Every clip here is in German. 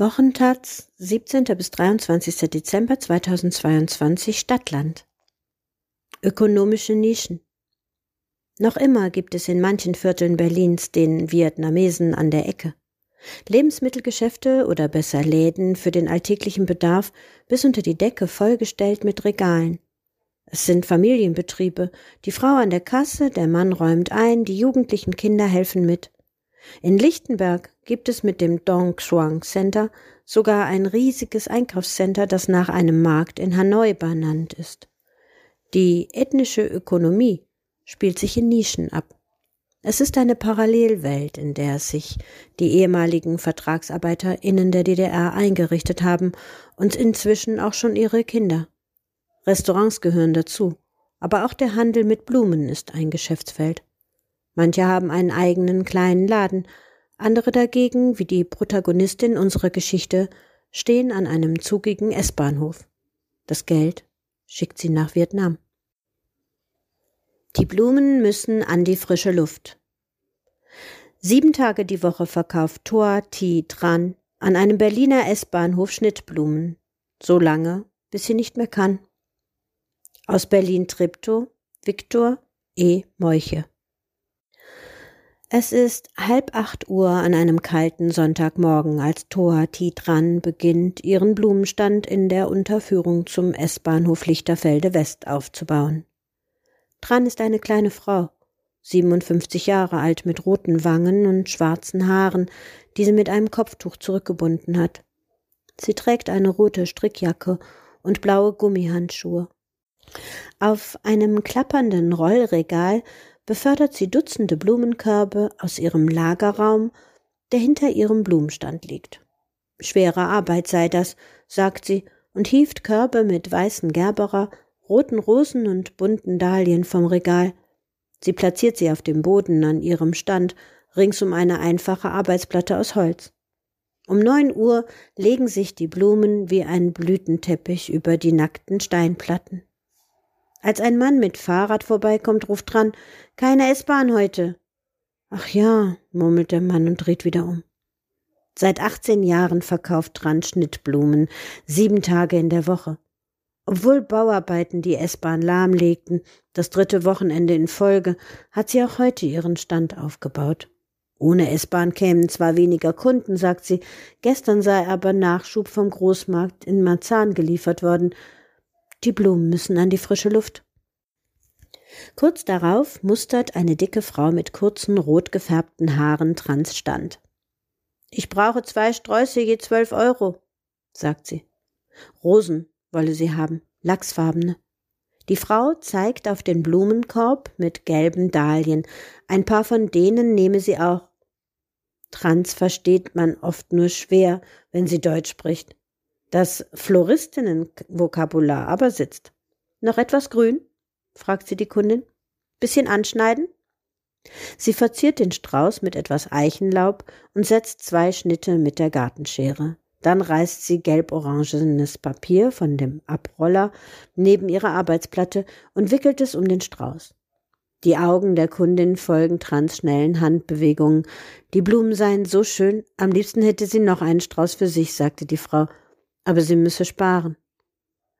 Wochentaz, 17. bis 23. Dezember 2022 Stadtland. Ökonomische Nischen. Noch immer gibt es in manchen Vierteln Berlins den Vietnamesen an der Ecke. Lebensmittelgeschäfte oder besser Läden für den alltäglichen Bedarf bis unter die Decke vollgestellt mit Regalen. Es sind Familienbetriebe, die Frau an der Kasse, der Mann räumt ein, die jugendlichen Kinder helfen mit. In Lichtenberg gibt es mit dem Dong Xuang Center sogar ein riesiges Einkaufscenter, das nach einem Markt in Hanoi benannt ist. Die ethnische Ökonomie spielt sich in Nischen ab. Es ist eine Parallelwelt, in der sich die ehemaligen VertragsarbeiterInnen der DDR eingerichtet haben und inzwischen auch schon ihre Kinder. Restaurants gehören dazu, aber auch der Handel mit Blumen ist ein Geschäftsfeld. Manche haben einen eigenen kleinen Laden, andere dagegen, wie die Protagonistin unserer Geschichte, stehen an einem zugigen S-Bahnhof. Das Geld schickt sie nach Vietnam. Die Blumen müssen an die frische Luft. Sieben Tage die Woche verkauft Thor Thi Tran an einem Berliner S-Bahnhof Schnittblumen. So lange, bis sie nicht mehr kann. Aus Berlin Tripto, Viktor E. Meuche. Es ist halb acht Uhr an einem kalten Sonntagmorgen, als Toa Titran beginnt, ihren Blumenstand in der Unterführung zum S-Bahnhof Lichterfelde West aufzubauen. Tran ist eine kleine Frau, 57 Jahre alt, mit roten Wangen und schwarzen Haaren, die sie mit einem Kopftuch zurückgebunden hat. Sie trägt eine rote Strickjacke und blaue Gummihandschuhe. Auf einem klappernden Rollregal befördert sie Dutzende Blumenkörbe aus ihrem Lagerraum, der hinter ihrem Blumenstand liegt. Schwere Arbeit sei das, sagt sie und hieft Körbe mit weißen Gerberer, roten Rosen und bunten Dahlien vom Regal. Sie platziert sie auf dem Boden an ihrem Stand, rings um eine einfache Arbeitsplatte aus Holz. Um neun Uhr legen sich die Blumen wie ein Blütenteppich über die nackten Steinplatten. Als ein Mann mit Fahrrad vorbeikommt, ruft dran, keine S-Bahn heute. Ach ja, murmelt der Mann und dreht wieder um. Seit 18 Jahren verkauft Tran Schnittblumen, sieben Tage in der Woche. Obwohl Bauarbeiten die S-Bahn lahmlegten, das dritte Wochenende in Folge, hat sie auch heute ihren Stand aufgebaut. Ohne S-Bahn kämen zwar weniger Kunden, sagt sie, gestern sei aber Nachschub vom Großmarkt in Marzahn geliefert worden, die Blumen müssen an die frische Luft. Kurz darauf mustert eine dicke Frau mit kurzen, rot gefärbten Haaren Trans Stand. Ich brauche zwei Sträuße je zwölf Euro, sagt sie. Rosen wolle sie haben, lachsfarbene. Die Frau zeigt auf den Blumenkorb mit gelben Dahlien. Ein paar von denen nehme sie auch. Trans versteht man oft nur schwer, wenn sie Deutsch spricht. Das Floristinnenvokabular aber sitzt. Noch etwas grün? fragt sie die Kundin. Bisschen anschneiden? Sie verziert den Strauß mit etwas Eichenlaub und setzt zwei Schnitte mit der Gartenschere. Dann reißt sie gelb-orangenes Papier von dem Abroller neben ihre Arbeitsplatte und wickelt es um den Strauß. Die Augen der Kundin folgen Trans schnellen Handbewegungen. Die Blumen seien so schön, am liebsten hätte sie noch einen Strauß für sich, sagte die Frau aber sie müsse sparen.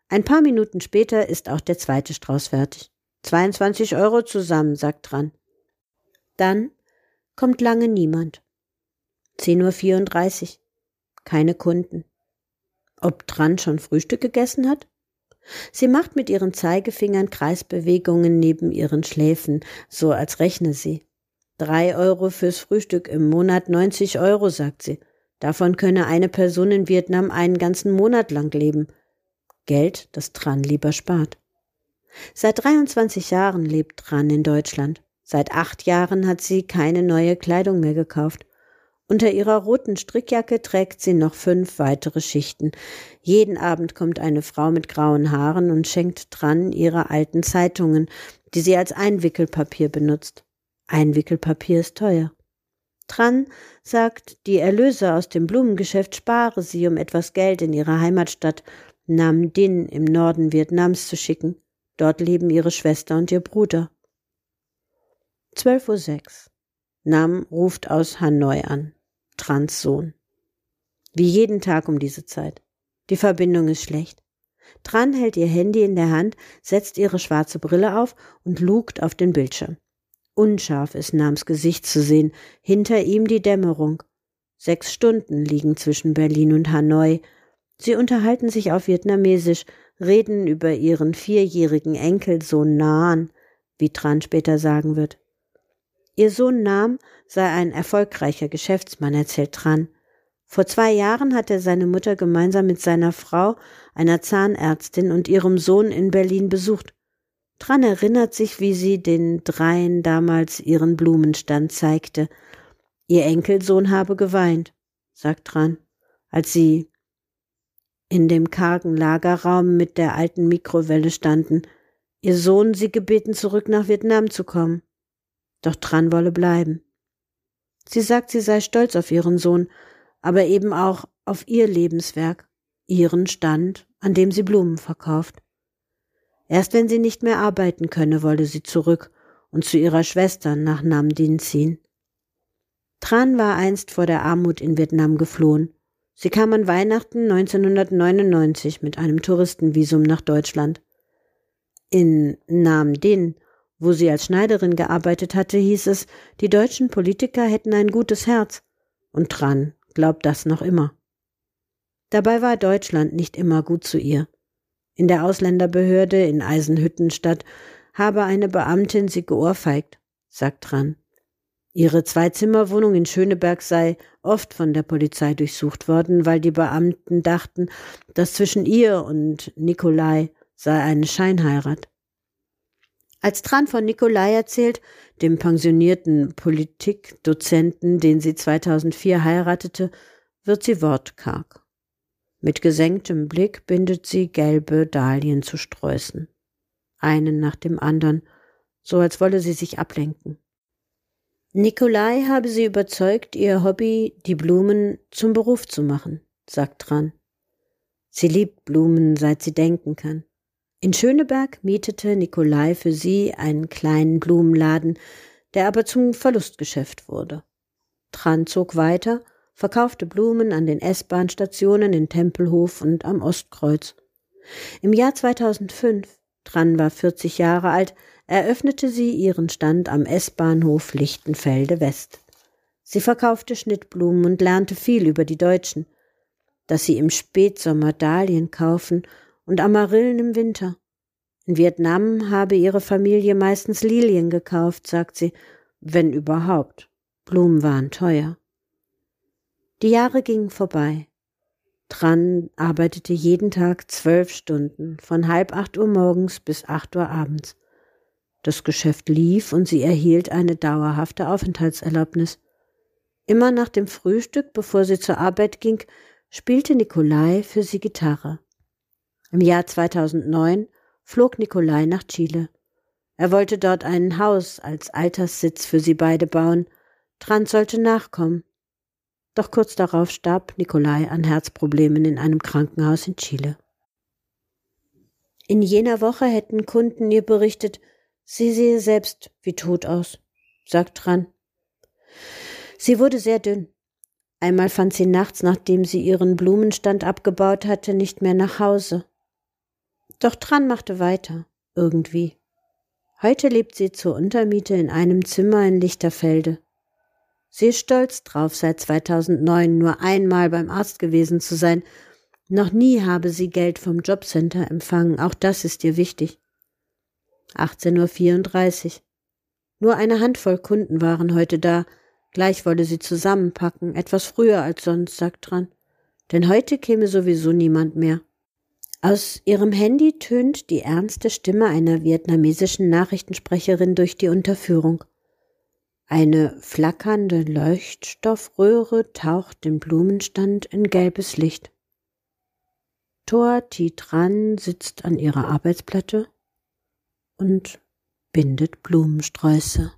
Ein paar Minuten später ist auch der zweite Strauß fertig. 22 Euro zusammen, sagt Tran. Dann kommt lange niemand. 10.34 Uhr. Keine Kunden. Ob Tran schon Frühstück gegessen hat? Sie macht mit ihren Zeigefingern Kreisbewegungen neben ihren Schläfen, so als rechne sie. Drei Euro fürs Frühstück im Monat 90 Euro, sagt sie. Davon könne eine Person in Vietnam einen ganzen Monat lang leben. Geld, das Tran lieber spart. Seit 23 Jahren lebt Tran in Deutschland. Seit acht Jahren hat sie keine neue Kleidung mehr gekauft. Unter ihrer roten Strickjacke trägt sie noch fünf weitere Schichten. Jeden Abend kommt eine Frau mit grauen Haaren und schenkt Tran ihre alten Zeitungen, die sie als Einwickelpapier benutzt. Einwickelpapier ist teuer. Tran sagt, die Erlöse aus dem Blumengeschäft spare sie, um etwas Geld in ihre Heimatstadt Nam Dinh im Norden Vietnams zu schicken. Dort leben ihre Schwester und ihr Bruder. 12.06 Uhr. Nam ruft aus Hanoi an. Trans Sohn. Wie jeden Tag um diese Zeit. Die Verbindung ist schlecht. Tran hält ihr Handy in der Hand, setzt ihre schwarze Brille auf und lugt auf den Bildschirm. Unscharf ist Nams Gesicht zu sehen, hinter ihm die Dämmerung. Sechs Stunden liegen zwischen Berlin und Hanoi. Sie unterhalten sich auf Vietnamesisch, reden über ihren vierjährigen Enkelsohn Naan, wie Tran später sagen wird. Ihr Sohn Nam sei ein erfolgreicher Geschäftsmann, erzählt Tran. Vor zwei Jahren hat er seine Mutter gemeinsam mit seiner Frau, einer Zahnärztin und ihrem Sohn in Berlin besucht. Tran erinnert sich, wie sie den dreien damals ihren Blumenstand zeigte. Ihr Enkelsohn habe geweint, sagt Tran, als sie in dem kargen Lagerraum mit der alten Mikrowelle standen, ihr Sohn sie gebeten, zurück nach Vietnam zu kommen. Doch Tran wolle bleiben. Sie sagt, sie sei stolz auf ihren Sohn, aber eben auch auf ihr Lebenswerk, ihren Stand, an dem sie Blumen verkauft. Erst wenn sie nicht mehr arbeiten könne, wolle sie zurück und zu ihrer Schwester nach Nam Dinh ziehen. Tran war einst vor der Armut in Vietnam geflohen. Sie kam an Weihnachten 1999 mit einem Touristenvisum nach Deutschland. In Nam Dinh, wo sie als Schneiderin gearbeitet hatte, hieß es, die deutschen Politiker hätten ein gutes Herz. Und Tran glaubt das noch immer. Dabei war Deutschland nicht immer gut zu ihr. In der Ausländerbehörde in Eisenhüttenstadt habe eine Beamtin sie geohrfeigt, sagt Tran. Ihre Zweizimmerwohnung in Schöneberg sei oft von der Polizei durchsucht worden, weil die Beamten dachten, dass zwischen ihr und Nikolai sei eine Scheinheirat. Als Tran von Nikolai erzählt, dem pensionierten Politikdozenten, den sie 2004 heiratete, wird sie wortkarg. Mit gesenktem Blick bindet sie gelbe Dahlien zu Sträußen. Einen nach dem anderen, so als wolle sie sich ablenken. Nikolai habe sie überzeugt, ihr Hobby, die Blumen, zum Beruf zu machen, sagt Tran. Sie liebt Blumen, seit sie denken kann. In Schöneberg mietete Nikolai für sie einen kleinen Blumenladen, der aber zum Verlustgeschäft wurde. Tran zog weiter, verkaufte Blumen an den S-Bahn-Stationen in Tempelhof und am Ostkreuz. Im Jahr 2005, Tran war 40 Jahre alt, eröffnete sie ihren Stand am S-Bahnhof Lichtenfelde West. Sie verkaufte Schnittblumen und lernte viel über die Deutschen, dass sie im Spätsommer Dahlien kaufen und Amarillen im Winter. In Vietnam habe ihre Familie meistens Lilien gekauft, sagt sie, wenn überhaupt. Blumen waren teuer. Die Jahre gingen vorbei. Tran arbeitete jeden Tag zwölf Stunden, von halb acht Uhr morgens bis acht Uhr abends. Das Geschäft lief und sie erhielt eine dauerhafte Aufenthaltserlaubnis. Immer nach dem Frühstück, bevor sie zur Arbeit ging, spielte Nikolai für sie Gitarre. Im Jahr 2009 flog Nikolai nach Chile. Er wollte dort ein Haus als Alterssitz für sie beide bauen. Trans sollte nachkommen. Doch kurz darauf starb Nikolai an Herzproblemen in einem Krankenhaus in Chile. In jener Woche hätten Kunden ihr berichtet, sie sehe selbst wie tot aus, sagt Tran. Sie wurde sehr dünn. Einmal fand sie nachts, nachdem sie ihren Blumenstand abgebaut hatte, nicht mehr nach Hause. Doch Tran machte weiter, irgendwie. Heute lebt sie zur Untermiete in einem Zimmer in Lichterfelde. Sie ist stolz drauf, seit 2009 nur einmal beim Arzt gewesen zu sein. Noch nie habe sie Geld vom Jobcenter empfangen, auch das ist ihr wichtig. 18.34 Uhr. Nur eine Handvoll Kunden waren heute da. Gleich wolle sie zusammenpacken, etwas früher als sonst, sagt Tran. Denn heute käme sowieso niemand mehr. Aus ihrem Handy tönt die ernste Stimme einer vietnamesischen Nachrichtensprecherin durch die Unterführung. Eine flackernde Leuchtstoffröhre taucht den Blumenstand in gelbes Licht. Thor Titran sitzt an ihrer Arbeitsplatte und bindet Blumensträuße.